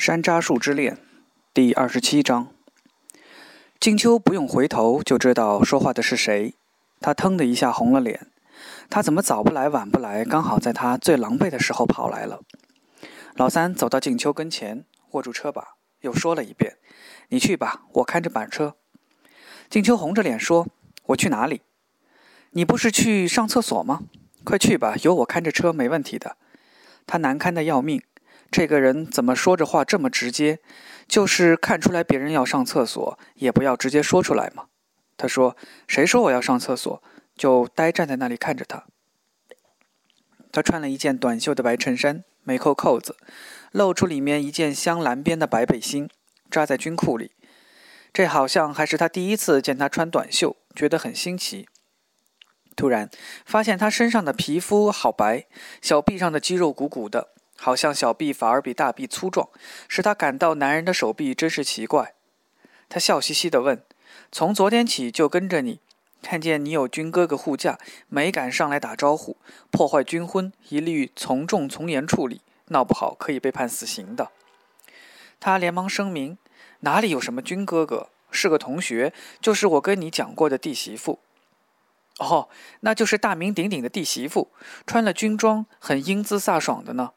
山楂树之恋，第二十七章。静秋不用回头就知道说话的是谁，他腾的一下红了脸。他怎么早不来晚不来，刚好在他最狼狈的时候跑来了。老三走到静秋跟前，握住车把，又说了一遍：“你去吧，我看着板车。”静秋红着脸说：“我去哪里？你不是去上厕所吗？快去吧，有我看着车，没问题的。”他难堪的要命。这个人怎么说着话这么直接？就是看出来别人要上厕所，也不要直接说出来嘛。他说：“谁说我要上厕所？”就呆站在那里看着他。他穿了一件短袖的白衬衫，没扣扣子，露出里面一件镶蓝边的白背心，扎在军裤里。这好像还是他第一次见他穿短袖，觉得很新奇。突然发现他身上的皮肤好白，小臂上的肌肉鼓鼓的。好像小臂反而比大臂粗壮，使他感到男人的手臂真是奇怪。他笑嘻嘻地问：“从昨天起就跟着你，看见你有军哥哥护驾，没敢上来打招呼，破坏军婚，一律从重从严处理，闹不好可以被判死刑的。”他连忙声明：“哪里有什么军哥哥，是个同学，就是我跟你讲过的弟媳妇。”哦，那就是大名鼎鼎的弟媳妇，穿了军装，很英姿飒爽的呢。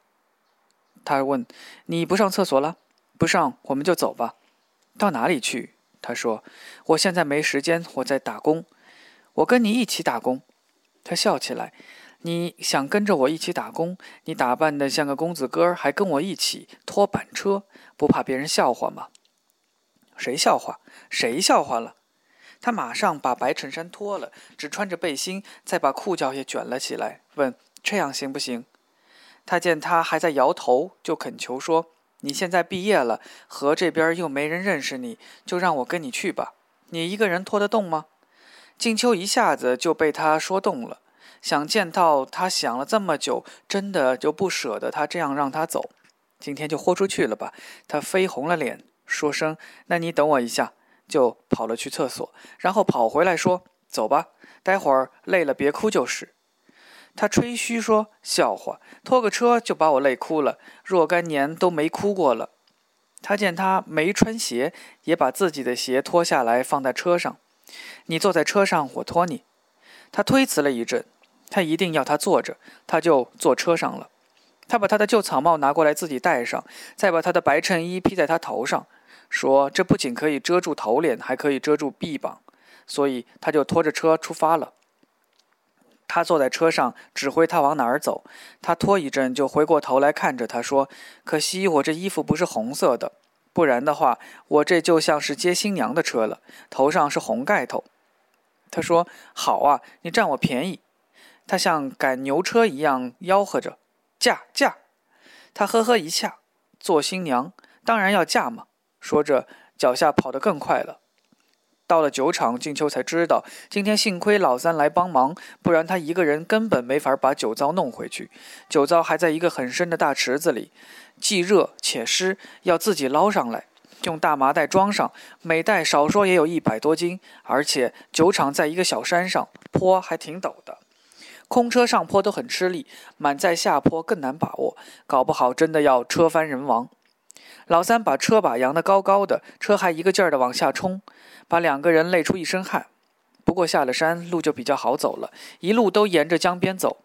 他问：“你不上厕所了？不上，我们就走吧。到哪里去？”他说：“我现在没时间，我在打工。我跟你一起打工。”他笑起来：“你想跟着我一起打工？你打扮的像个公子哥，还跟我一起拖板车，不怕别人笑话吗？”“谁笑话？谁笑话了？”他马上把白衬衫脱了，只穿着背心，再把裤脚也卷了起来，问：“这样行不行？”他见他还在摇头，就恳求说：“你现在毕业了，河这边又没人认识你，就让我跟你去吧。你一个人拖得动吗？”静秋一下子就被他说动了，想见到他想了这么久，真的就不舍得他这样让他走。今天就豁出去了吧？他绯红了脸，说声：“那你等我一下。”就跑了去厕所，然后跑回来说：“走吧，待会儿累了别哭就是。”他吹嘘说：“笑话，拖个车就把我累哭了，若干年都没哭过了。”他见他没穿鞋，也把自己的鞋脱下来放在车上。你坐在车上，我拖你。他推辞了一阵，他一定要他坐着，他就坐车上了。他把他的旧草帽拿过来自己戴上，再把他的白衬衣披在他头上，说：“这不仅可以遮住头脸，还可以遮住臂膀。”所以他就拖着车出发了。他坐在车上，指挥他往哪儿走。他拖一阵，就回过头来看着他说：“可惜我这衣服不是红色的，不然的话，我这就像是接新娘的车了，头上是红盖头。”他说：“好啊，你占我便宜。”他像赶牛车一样吆喝着：“嫁嫁！”他呵呵一笑：“做新娘当然要嫁嘛。”说着，脚下跑得更快了。到了酒厂，静秋才知道，今天幸亏老三来帮忙，不然他一个人根本没法把酒糟弄回去。酒糟还在一个很深的大池子里，既热且湿，要自己捞上来，用大麻袋装上，每袋少说也有一百多斤。而且酒厂在一个小山上，坡还挺陡的，空车上坡都很吃力，满载下坡更难把握，搞不好真的要车翻人亡。老三把车把扬得高高的，车还一个劲儿地往下冲，把两个人累出一身汗。不过下了山，路就比较好走了，一路都沿着江边走。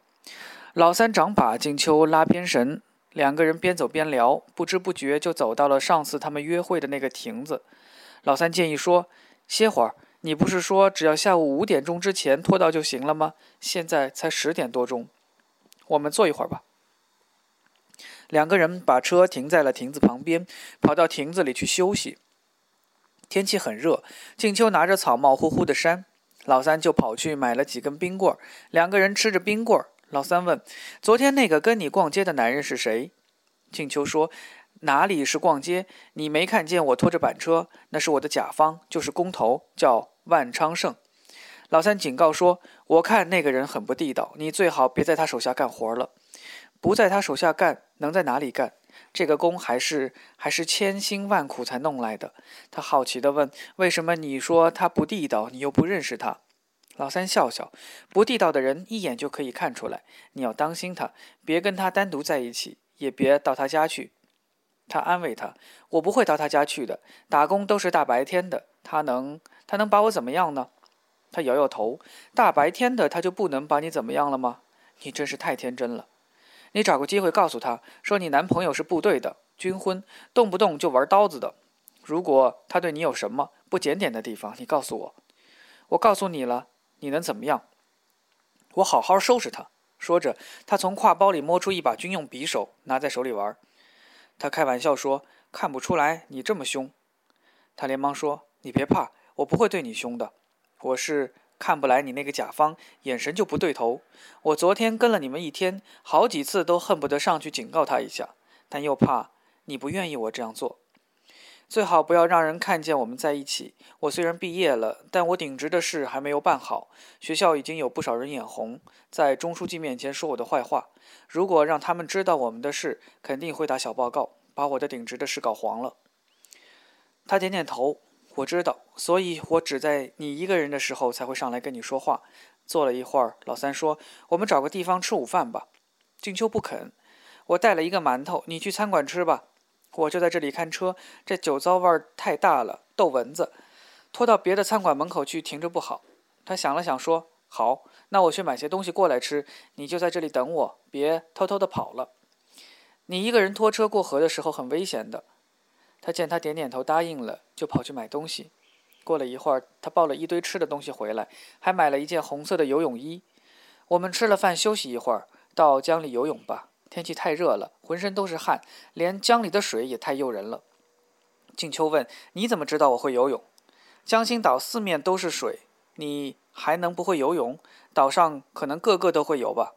老三掌把，静秋拉边绳，两个人边走边聊，不知不觉就走到了上次他们约会的那个亭子。老三建议说：“歇会儿，你不是说只要下午五点钟之前拖到就行了吗？现在才十点多钟，我们坐一会儿吧。”两个人把车停在了亭子旁边，跑到亭子里去休息。天气很热，静秋拿着草帽呼呼的扇，老三就跑去买了几根冰棍儿。两个人吃着冰棍儿，老三问：“昨天那个跟你逛街的男人是谁？”静秋说：“哪里是逛街？你没看见我拖着板车？那是我的甲方，就是工头，叫万昌盛。”老三警告说：“我看那个人很不地道，你最好别在他手下干活了。”不在他手下干，能在哪里干？这个工还是还是千辛万苦才弄来的。他好奇地问：“为什么你说他不地道，你又不认识他？”老三笑笑：“不地道的人一眼就可以看出来，你要当心他，别跟他单独在一起，也别到他家去。”他安慰他：“我不会到他家去的，打工都是大白天的，他能他能把我怎么样呢？”他摇摇头：“大白天的，他就不能把你怎么样了吗？你真是太天真了。你找个机会告诉他说，你男朋友是部队的军婚，动不动就玩刀子的。如果他对你有什么不检点的地方，你告诉我。我告诉你了，你能怎么样？我好好收拾他。”说着，他从挎包里摸出一把军用匕首，拿在手里玩。他开玩笑说：“看不出来你这么凶。”他连忙说：“你别怕，我不会对你凶的。我是看不来你那个甲方，眼神就不对头。我昨天跟了你们一天，好几次都恨不得上去警告他一下，但又怕你不愿意我这样做。”最好不要让人看见我们在一起。我虽然毕业了，但我顶职的事还没有办好。学校已经有不少人眼红，在钟书记面前说我的坏话。如果让他们知道我们的事，肯定会打小报告，把我的顶职的事搞黄了。他点点头，我知道，所以我只在你一个人的时候才会上来跟你说话。坐了一会儿，老三说：“我们找个地方吃午饭吧。”静秋不肯。我带了一个馒头，你去餐馆吃吧。我就在这里看车，这酒糟味儿太大了，逗蚊子。拖到别的餐馆门口去停着不好。他想了想说：“好，那我去买些东西过来吃，你就在这里等我，别偷偷的跑了。你一个人拖车过河的时候很危险的。”他见他点点头答应了，就跑去买东西。过了一会儿，他抱了一堆吃的东西回来，还买了一件红色的游泳衣。我们吃了饭休息一会儿，到江里游泳吧。天气太热了，浑身都是汗，连江里的水也太诱人了。静秋问：“你怎么知道我会游泳？”江心岛四面都是水，你还能不会游泳？岛上可能个个都会游吧？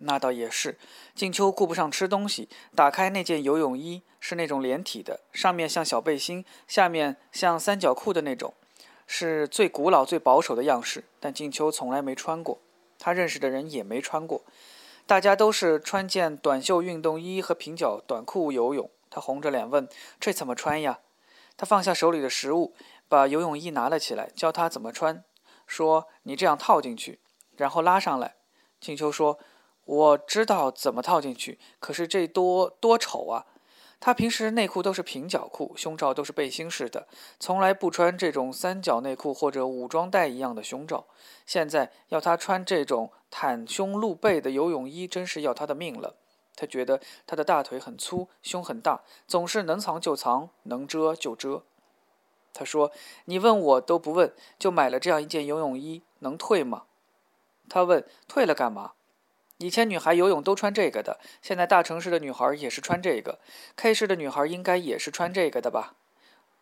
那倒也是。静秋顾不上吃东西，打开那件游泳衣，是那种连体的，上面像小背心，下面像三角裤的那种，是最古老、最保守的样式。但静秋从来没穿过，他认识的人也没穿过。大家都是穿件短袖运动衣和平角短裤游泳。他红着脸问：“这怎么穿呀？”他放下手里的食物，把游泳衣拿了起来，教他怎么穿，说：“你这样套进去，然后拉上来。”静秋说：“我知道怎么套进去，可是这多多丑啊！”他平时内裤都是平角裤，胸罩都是背心式的，从来不穿这种三角内裤或者武装带一样的胸罩。现在要他穿这种袒胸露背的游泳衣，真是要他的命了。他觉得他的大腿很粗，胸很大，总是能藏就藏，能遮就遮。他说：“你问我都不问，就买了这样一件游泳衣，能退吗？”他问：“退了干嘛？”以前女孩游泳都穿这个的，现在大城市的女孩也是穿这个。K 市的女孩应该也是穿这个的吧？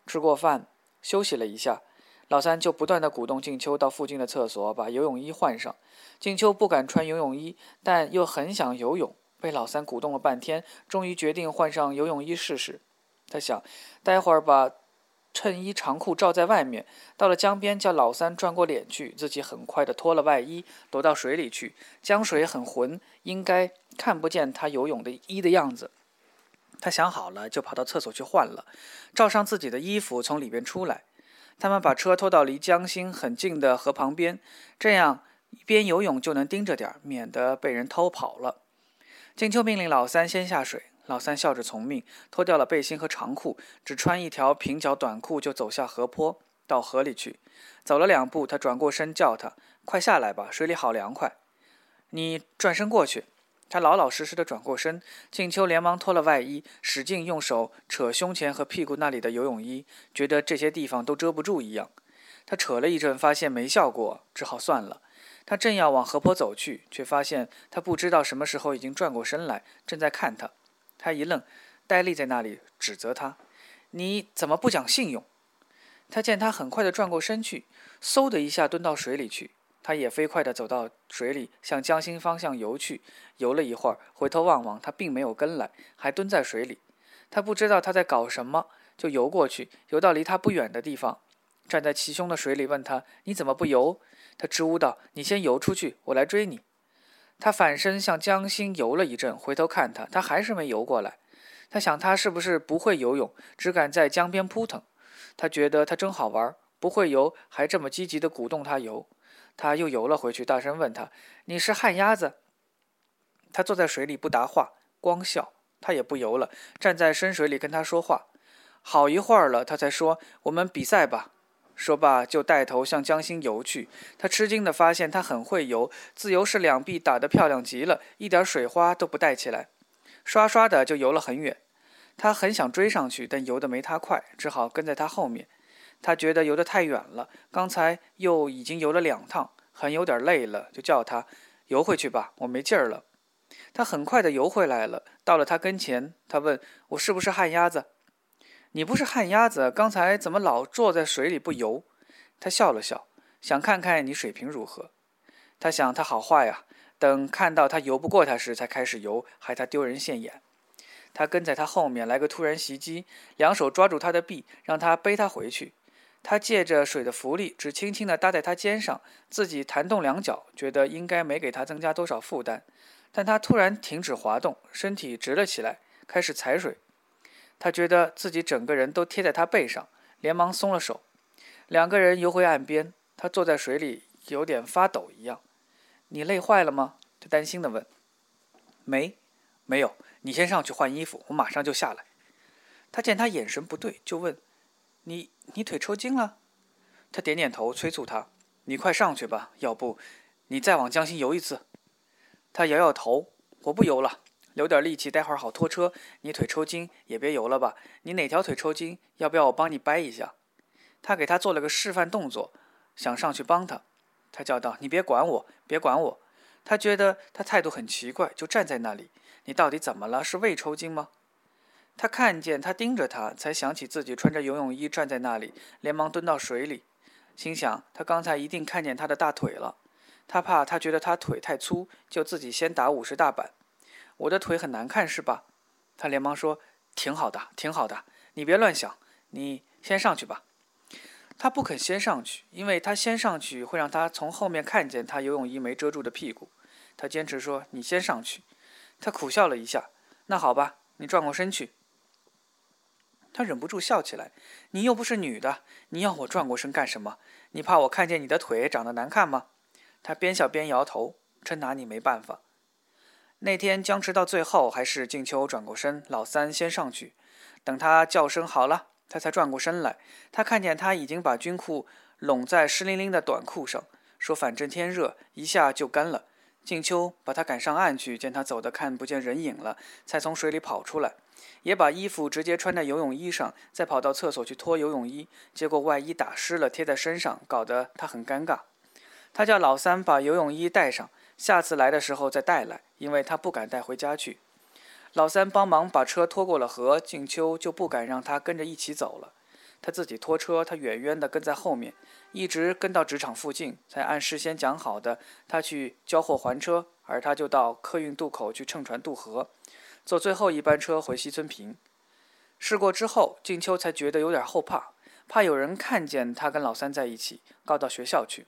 吃过饭，休息了一下，老三就不断的鼓动静秋到附近的厕所把游泳衣换上。静秋不敢穿游泳衣，但又很想游泳，被老三鼓动了半天，终于决定换上游泳衣试试。他想，待会儿把。衬衣长裤罩在外面，到了江边叫老三转过脸去，自己很快的脱了外衣，躲到水里去。江水很浑，应该看不见他游泳的衣的样子。他想好了，就跑到厕所去换了，罩上自己的衣服，从里边出来。他们把车拖到离江心很近的河旁边，这样一边游泳就能盯着点，免得被人偷跑了。静秋命令老三先下水。老三笑着从命，脱掉了背心和长裤，只穿一条平角短裤就走下河坡，到河里去。走了两步，他转过身叫他：“快下来吧，水里好凉快。”你转身过去。他老老实实的转过身。静秋连忙脱了外衣，使劲用手扯胸前和屁股那里的游泳衣，觉得这些地方都遮不住一样。他扯了一阵，发现没效果，只好算了。他正要往河坡走去，却发现他不知道什么时候已经转过身来，正在看他。他一愣，呆立在那里，指责他：“你怎么不讲信用？”他见他很快地转过身去，嗖的一下蹲到水里去。他也飞快地走到水里，向江心方向游去。游了一会儿，回头望望，他并没有跟来，还蹲在水里。他不知道他在搞什么，就游过去，游到离他不远的地方，站在齐胸的水里，问他：“你怎么不游？”他支吾道：“你先游出去，我来追你。”他反身向江心游了一阵，回头看他，他还是没游过来。他想，他是不是不会游泳，只敢在江边扑腾？他觉得他真好玩，不会游还这么积极地鼓动他游。他又游了回去，大声问他：“你是旱鸭子？”他坐在水里不答话，光笑。他也不游了，站在深水里跟他说话。好一会儿了，他才说：“我们比赛吧。”说罢就带头向江心游去。他吃惊地发现他很会游，自由式两臂打得漂亮极了，一点水花都不带起来，刷刷的就游了很远。他很想追上去，但游得没他快，只好跟在他后面。他觉得游得太远了，刚才又已经游了两趟，很有点累了，就叫他游回去吧，我没劲儿了。他很快地游回来了，到了他跟前，他问我是不是旱鸭子。你不是旱鸭子，刚才怎么老坐在水里不游？他笑了笑，想看看你水平如何。他想他好坏呀，等看到他游不过他时，才开始游，害他丢人现眼。他跟在他后面来个突然袭击，两手抓住他的臂，让他背他回去。他借着水的浮力，只轻轻地搭在他肩上，自己弹动两脚，觉得应该没给他增加多少负担。但他突然停止滑动，身体直了起来，开始踩水。他觉得自己整个人都贴在他背上，连忙松了手。两个人游回岸边，他坐在水里，有点发抖一样。你累坏了吗？他担心地问。没，没有。你先上去换衣服，我马上就下来。他见他眼神不对，就问：“你你腿抽筋了？”他点点头，催促他：“你快上去吧，要不你再往江心游一次。”他摇摇头：“我不游了。”留点力气，待会儿好拖车。你腿抽筋也别游了吧？你哪条腿抽筋？要不要我帮你掰一下？他给他做了个示范动作，想上去帮他。他叫道：“你别管我，别管我。”他觉得他态度很奇怪，就站在那里。你到底怎么了？是胃抽筋吗？他看见他盯着他，才想起自己穿着游泳衣站在那里，连忙蹲到水里，心想他刚才一定看见他的大腿了。他怕他觉得他腿太粗，就自己先打五十大板。我的腿很难看是吧？他连忙说：“挺好的，挺好的，你别乱想，你先上去吧。”他不肯先上去，因为他先上去会让他从后面看见他游泳衣没遮住的屁股。他坚持说：“你先上去。”他苦笑了一下：“那好吧，你转过身去。”他忍不住笑起来：“你又不是女的，你要我转过身干什么？你怕我看见你的腿长得难看吗？”他边笑边摇头：“真拿你没办法。”那天僵持到最后，还是静秋转过身，老三先上去。等他叫声好了，他才转过身来。他看见他已经把军裤拢在湿淋淋的短裤上，说：“反正天热，一下就干了。”静秋把他赶上岸去，见他走得看不见人影了，才从水里跑出来，也把衣服直接穿在游泳衣上，再跑到厕所去脱游泳衣，结果外衣打湿了，贴在身上，搞得他很尴尬。他叫老三把游泳衣带上。下次来的时候再带来，因为他不敢带回家去。老三帮忙把车拖过了河，静秋就不敢让他跟着一起走了。他自己拖车，他远远地跟在后面，一直跟到职场附近，才按事先讲好的，他去交货还车，而他就到客运渡口去乘船渡河，坐最后一班车回西村坪。试过之后，静秋才觉得有点后怕，怕有人看见他跟老三在一起，告到学校去。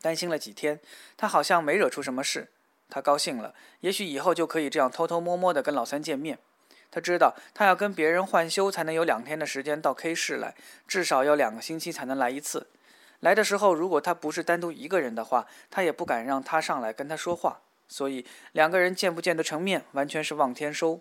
担心了几天，他好像没惹出什么事。他高兴了，也许以后就可以这样偷偷摸摸地跟老三见面。他知道，他要跟别人换休才能有两天的时间到 K 市来，至少要两个星期才能来一次。来的时候，如果他不是单独一个人的话，他也不敢让他上来跟他说话。所以，两个人见不见得成面，完全是望天收。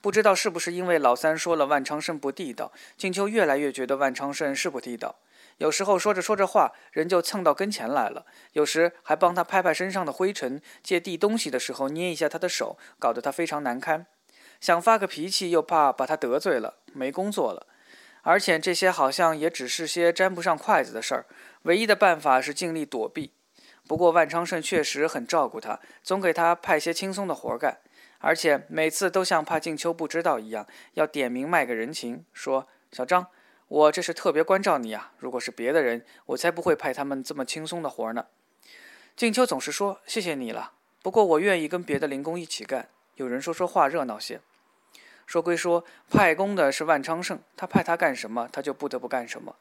不知道是不是因为老三说了万昌盛不地道，静秋越来越觉得万昌盛是不地道。有时候说着说着话，人就蹭到跟前来了；有时还帮他拍拍身上的灰尘，借递东西的时候捏一下他的手，搞得他非常难堪。想发个脾气，又怕把他得罪了，没工作了。而且这些好像也只是些沾不上筷子的事儿，唯一的办法是尽力躲避。不过万昌盛确实很照顾他，总给他派些轻松的活干，而且每次都像怕静秋不知道一样，要点名卖个人情，说：“小张。”我这是特别关照你啊！如果是别的人，我才不会派他们这么轻松的活呢。静秋总是说谢谢你了，不过我愿意跟别的零工一起干。有人说说话热闹些。说归说，派工的是万昌盛，他派他干什么，他就不得不干什么。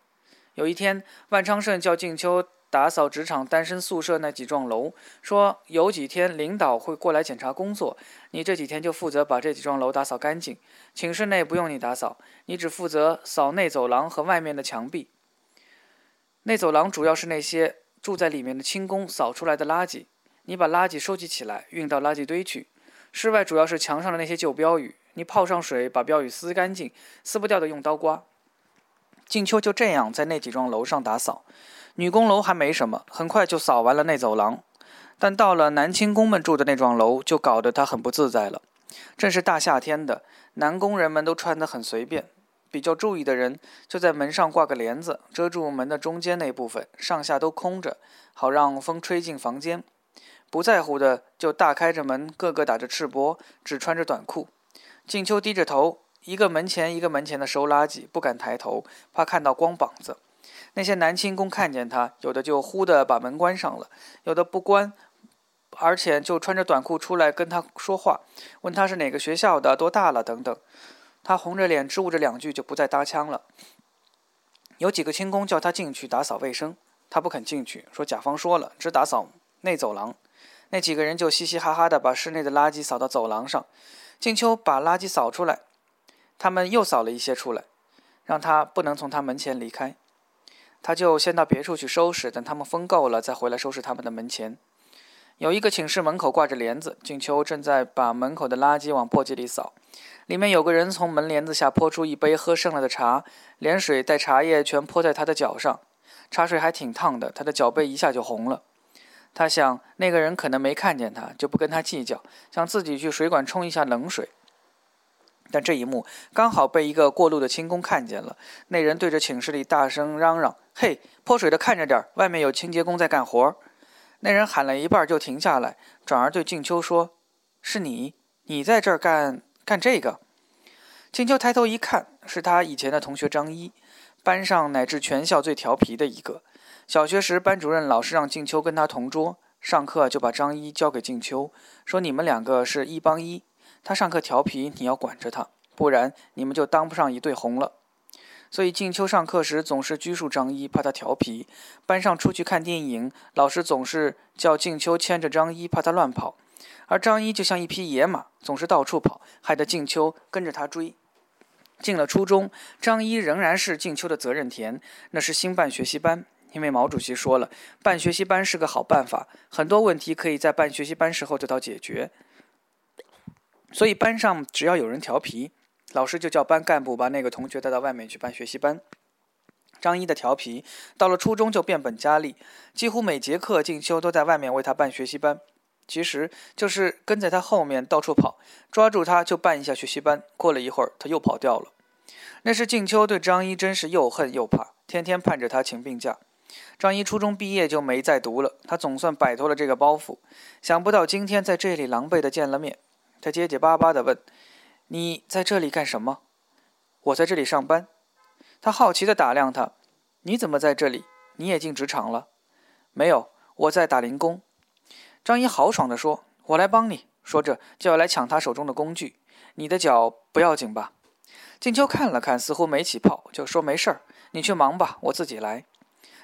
有一天，万昌盛叫静秋。打扫职场单身宿舍那几幢楼，说有几天领导会过来检查工作，你这几天就负责把这几幢楼打扫干净。寝室内不用你打扫，你只负责扫内走廊和外面的墙壁。内走廊主要是那些住在里面的轻工扫出来的垃圾，你把垃圾收集起来运到垃圾堆去。室外主要是墙上的那些旧标语，你泡上水把标语撕干净，撕不掉的用刀刮。静秋就这样在那几幢楼上打扫，女工楼还没什么，很快就扫完了那走廊。但到了男轻工们住的那幢楼，就搞得他很不自在了。正是大夏天的，男工人们都穿得很随便。比较注意的人就在门上挂个帘子，遮住门的中间那部分，上下都空着，好让风吹进房间。不在乎的就大开着门，个个打着赤膊，只穿着短裤。静秋低着头，一个门前一个门前的收垃圾，不敢抬头，怕看到光膀子。那些男轻工看见他，有的就忽的把门关上了，有的不关，而且就穿着短裤出来跟他说话，问他是哪个学校的，多大了等等。他红着脸支吾着两句，就不再搭腔了。有几个轻工叫他进去打扫卫生，他不肯进去，说甲方说了，只打扫内走廊。那几个人就嘻嘻哈哈的把室内的垃圾扫到走廊上。静秋把垃圾扫出来，他们又扫了一些出来，让他不能从他门前离开。他就先到别处去收拾，等他们疯够了，再回来收拾他们的门前。有一个寝室门口挂着帘子，静秋正在把门口的垃圾往簸箕里扫。里面有个人从门帘子下泼出一杯喝剩了的茶，连水带茶叶全泼在他的脚上，茶水还挺烫的，他的脚背一下就红了。他想那个人可能没看见他，就不跟他计较，想自己去水管冲一下冷水。但这一幕刚好被一个过路的轻工看见了，那人对着寝室里大声嚷嚷：“嘿，泼水的看着点，外面有清洁工在干活。”那人喊了一半就停下来，转而对静秋说：“是你，你在这儿干？”干这个，静秋抬头一看，是他以前的同学张一，班上乃至全校最调皮的一个。小学时，班主任老是让静秋跟他同桌，上课就把张一交给静秋，说你们两个是一帮一，他上课调皮，你要管着他，不然你们就当不上一对红了。所以静秋上课时总是拘束张一，怕他调皮。班上出去看电影，老师总是叫静秋牵着张一，怕他乱跑。而张一就像一匹野马，总是到处跑，害得静秋跟着他追。进了初中，张一仍然是静秋的责任田。那是新办学习班，因为毛主席说了，办学习班是个好办法，很多问题可以在办学习班时候得到解决。所以班上只要有人调皮，老师就叫班干部把那个同学带到外面去办学习班。张一的调皮到了初中就变本加厉，几乎每节课静秋都在外面为他办学习班。其实就是跟在他后面到处跑，抓住他就办一下学习班。过了一会儿，他又跑掉了。那时静秋对张一真是又恨又怕，天天盼着他请病假。张一初中毕业就没再读了，他总算摆脱了这个包袱。想不到今天在这里狼狈的见了面，他结结巴巴地问：“你在这里干什么？”“我在这里上班。”他好奇地打量他：“你怎么在这里？你也进职场了？”“没有，我在打零工。”张一豪爽地说：“我来帮你。”说着就要来抢他手中的工具。你的脚不要紧吧？静秋看了看，似乎没起泡，就说：“没事儿，你去忙吧，我自己来。”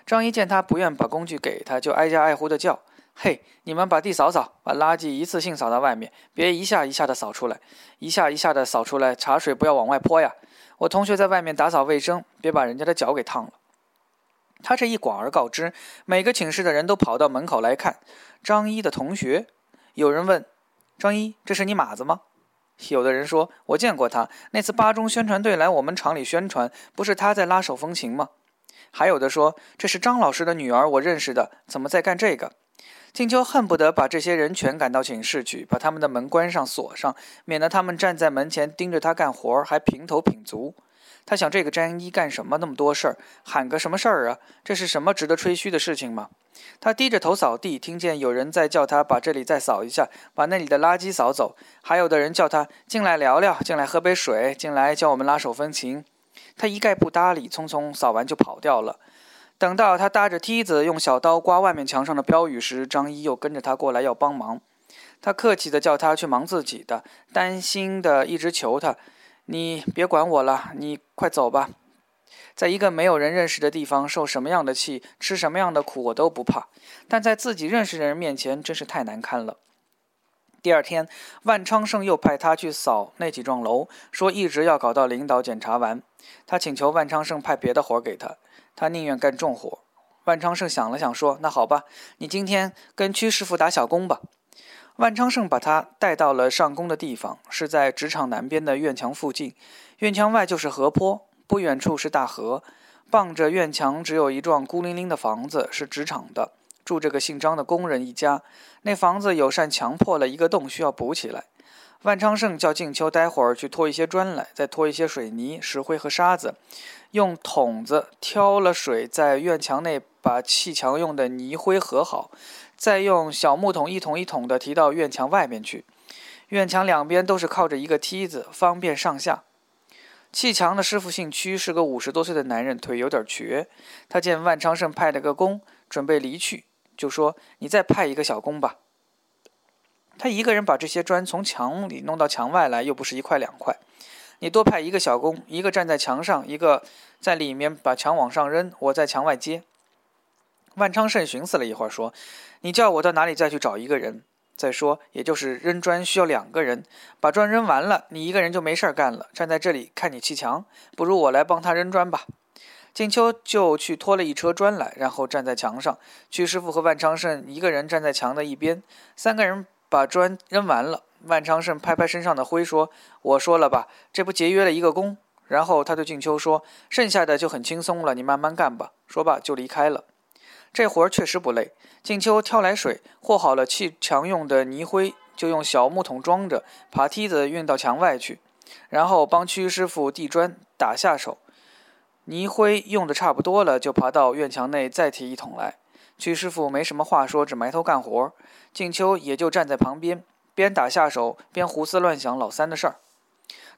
张一见他不愿把工具给他，就挨家挨户的叫：“嘿，你们把地扫扫，把垃圾一次性扫到外面，别一下一下的扫出来，一下一下的扫出来，茶水不要往外泼呀。我同学在外面打扫卫生，别把人家的脚给烫了。”他这一广而告之，每个寝室的人都跑到门口来看。张一的同学，有人问：“张一，这是你马子吗？”有的人说：“我见过他，那次八中宣传队来我们厂里宣传，不是他在拉手风琴吗？”还有的说：“这是张老师的女儿，我认识的，怎么在干这个？”静秋恨不得把这些人全赶到寝室去，把他们的门关上锁上，免得他们站在门前盯着他干活儿，还品头品足。他想，这个詹一干什么那么多事儿，喊个什么事儿啊？这是什么值得吹嘘的事情吗？他低着头扫地，听见有人在叫他把这里再扫一下，把那里的垃圾扫走。还有的人叫他进来聊聊，进来喝杯水，进来教我们拉手风琴。他一概不搭理，匆匆扫完就跑掉了。等到他搭着梯子用小刀刮外面墙上的标语时，张一又跟着他过来要帮忙。他客气地叫他去忙自己的，担心的一直求他。你别管我了，你快走吧。在一个没有人认识的地方，受什么样的气，吃什么样的苦，我都不怕。但在自己认识的人面前，真是太难堪了。第二天，万昌胜又派他去扫那几幢楼，说一直要搞到领导检查完。他请求万昌胜派别的活给他，他宁愿干重活。万昌盛想了想，说：“那好吧，你今天跟屈师傅打小工吧。”万昌盛把他带到了上工的地方，是在职场南边的院墙附近。院墙外就是河坡，不远处是大河。傍着院墙，只有一幢孤零零的房子，是职场的，住着个姓张的工人一家。那房子有扇墙破了一个洞，需要补起来。万昌盛叫静秋待会儿去拖一些砖来，再拖一些水泥、石灰和沙子，用桶子挑了水，在院墙内把砌墙用的泥灰和好，再用小木桶一桶一桶的提到院墙外面去。院墙两边都是靠着一个梯子，方便上下。砌墙的师傅姓屈，是个五十多岁的男人，腿有点瘸。他见万昌盛派了个工，准备离去，就说：“你再派一个小工吧。”他一个人把这些砖从墙里弄到墙外来，又不是一块两块。你多派一个小工，一个站在墙上，一个在里面把墙往上扔，我在墙外接。万昌盛寻思了一会儿，说：“你叫我到哪里再去找一个人？”再说，也就是扔砖需要两个人，把砖扔完了，你一个人就没事儿干了，站在这里看你砌墙，不如我来帮他扔砖吧。静秋就去拖了一车砖来，然后站在墙上。屈师傅和万昌盛一个人站在墙的一边，三个人把砖扔完了。万昌胜拍拍身上的灰，说：“我说了吧，这不节约了一个工。”然后他对静秋说：“剩下的就很轻松了，你慢慢干吧。”说罢就离开了。这活儿确实不累。静秋挑来水，和好了砌墙用的泥灰，就用小木桶装着，爬梯子运到墙外去，然后帮屈师傅递砖打下手。泥灰用的差不多了，就爬到院墙内再提一桶来。屈师傅没什么话说，只埋头干活。静秋也就站在旁边，边打下手，边胡思乱想老三的事儿。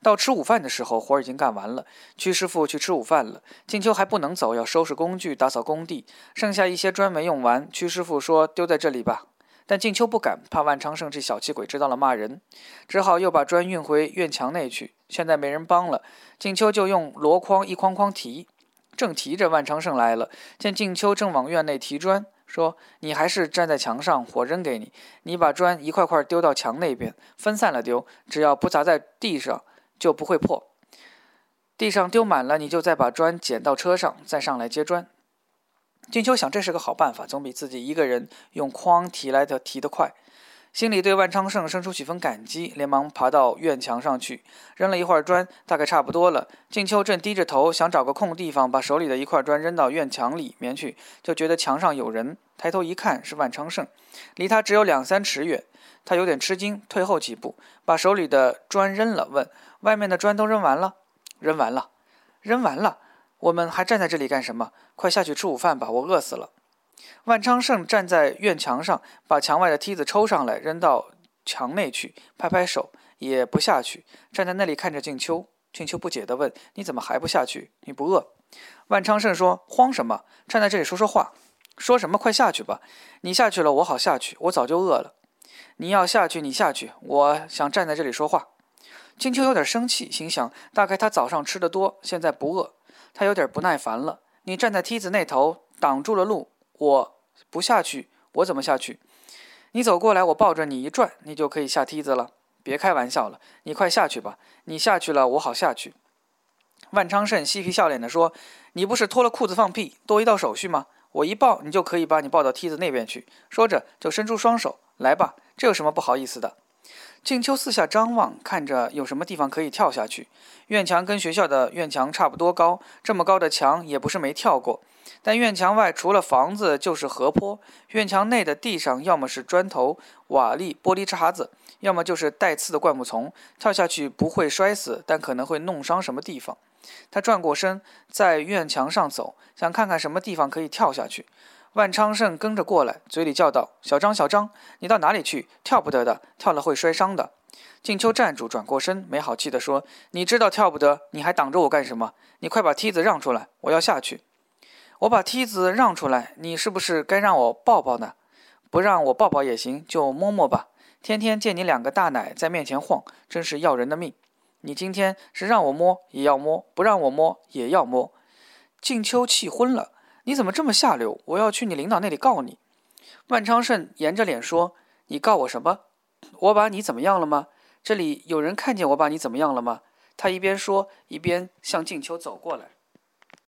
到吃午饭的时候，活儿已经干完了。屈师傅去吃午饭了。静秋还不能走，要收拾工具，打扫工地。剩下一些砖没用完，屈师傅说：“丢在这里吧。”但静秋不敢，怕万昌胜这小气鬼知道了骂人，只好又把砖运回院墙内去。现在没人帮了，静秋就用箩筐一筐筐提。正提着，万昌胜来了，见静秋正往院内提砖，说：“你还是站在墙上，火扔给你。你把砖一块块丢到墙那边，分散了丢，只要不砸在地上。”就不会破。地上丢满了，你就再把砖捡到车上，再上来接砖。静秋想，这是个好办法，总比自己一个人用筐提来的提得快。心里对万昌盛生出几分感激，连忙爬到院墙上去，扔了一会儿砖，大概差不多了。静秋正低着头想找个空地方，把手里的一块砖扔到院墙里面去，就觉得墙上有人，抬头一看是万昌盛，离他只有两三尺远。他有点吃惊，退后几步，把手里的砖扔了，问：“外面的砖都扔完了？”“扔完了，扔完了。”“我们还站在这里干什么？快下去吃午饭吧，我饿死了。”万昌胜站在院墙上，把墙外的梯子抽上来，扔到墙内去，拍拍手，也不下去，站在那里看着静秋。静秋不解地问：“你怎么还不下去？你不饿？”万昌胜说：“慌什么？站在这里说说话。说什么？快下去吧！你下去了，我好下去。我早就饿了。”你要下去，你下去。我想站在这里说话。静秋有点生气，心想：大概他早上吃的多，现在不饿。他有点不耐烦了。你站在梯子那头，挡住了路。我不下去，我怎么下去？你走过来，我抱着你一转，你就可以下梯子了。别开玩笑了，你快下去吧。你下去了，我好下去。万昌盛嬉皮笑脸地说：“你不是脱了裤子放屁，多一道手续吗？我一抱，你就可以把你抱到梯子那边去。”说着，就伸出双手。来吧，这有什么不好意思的？静秋四下张望，看着有什么地方可以跳下去。院墙跟学校的院墙差不多高，这么高的墙也不是没跳过。但院墙外除了房子就是河坡，院墙内的地上要么是砖头、瓦砾、玻璃碴子，要么就是带刺的灌木丛。跳下去不会摔死，但可能会弄伤什么地方。他转过身，在院墙上走，想看看什么地方可以跳下去。万昌盛跟着过来，嘴里叫道：“小张，小张，你到哪里去？跳不得的，跳了会摔伤的。”静秋站住，转过身，没好气地说：“你知道跳不得，你还挡着我干什么？你快把梯子让出来，我要下去。我把梯子让出来，你是不是该让我抱抱呢？不让我抱抱也行，就摸摸吧。天天见你两个大奶在面前晃，真是要人的命。你今天是让我摸也要摸，不让我摸也要摸。”静秋气昏了。你怎么这么下流？我要去你领导那里告你。万昌胜严着脸说：“你告我什么？我把你怎么样了吗？这里有人看见我把你怎么样了吗？”他一边说，一边向静秋走过来。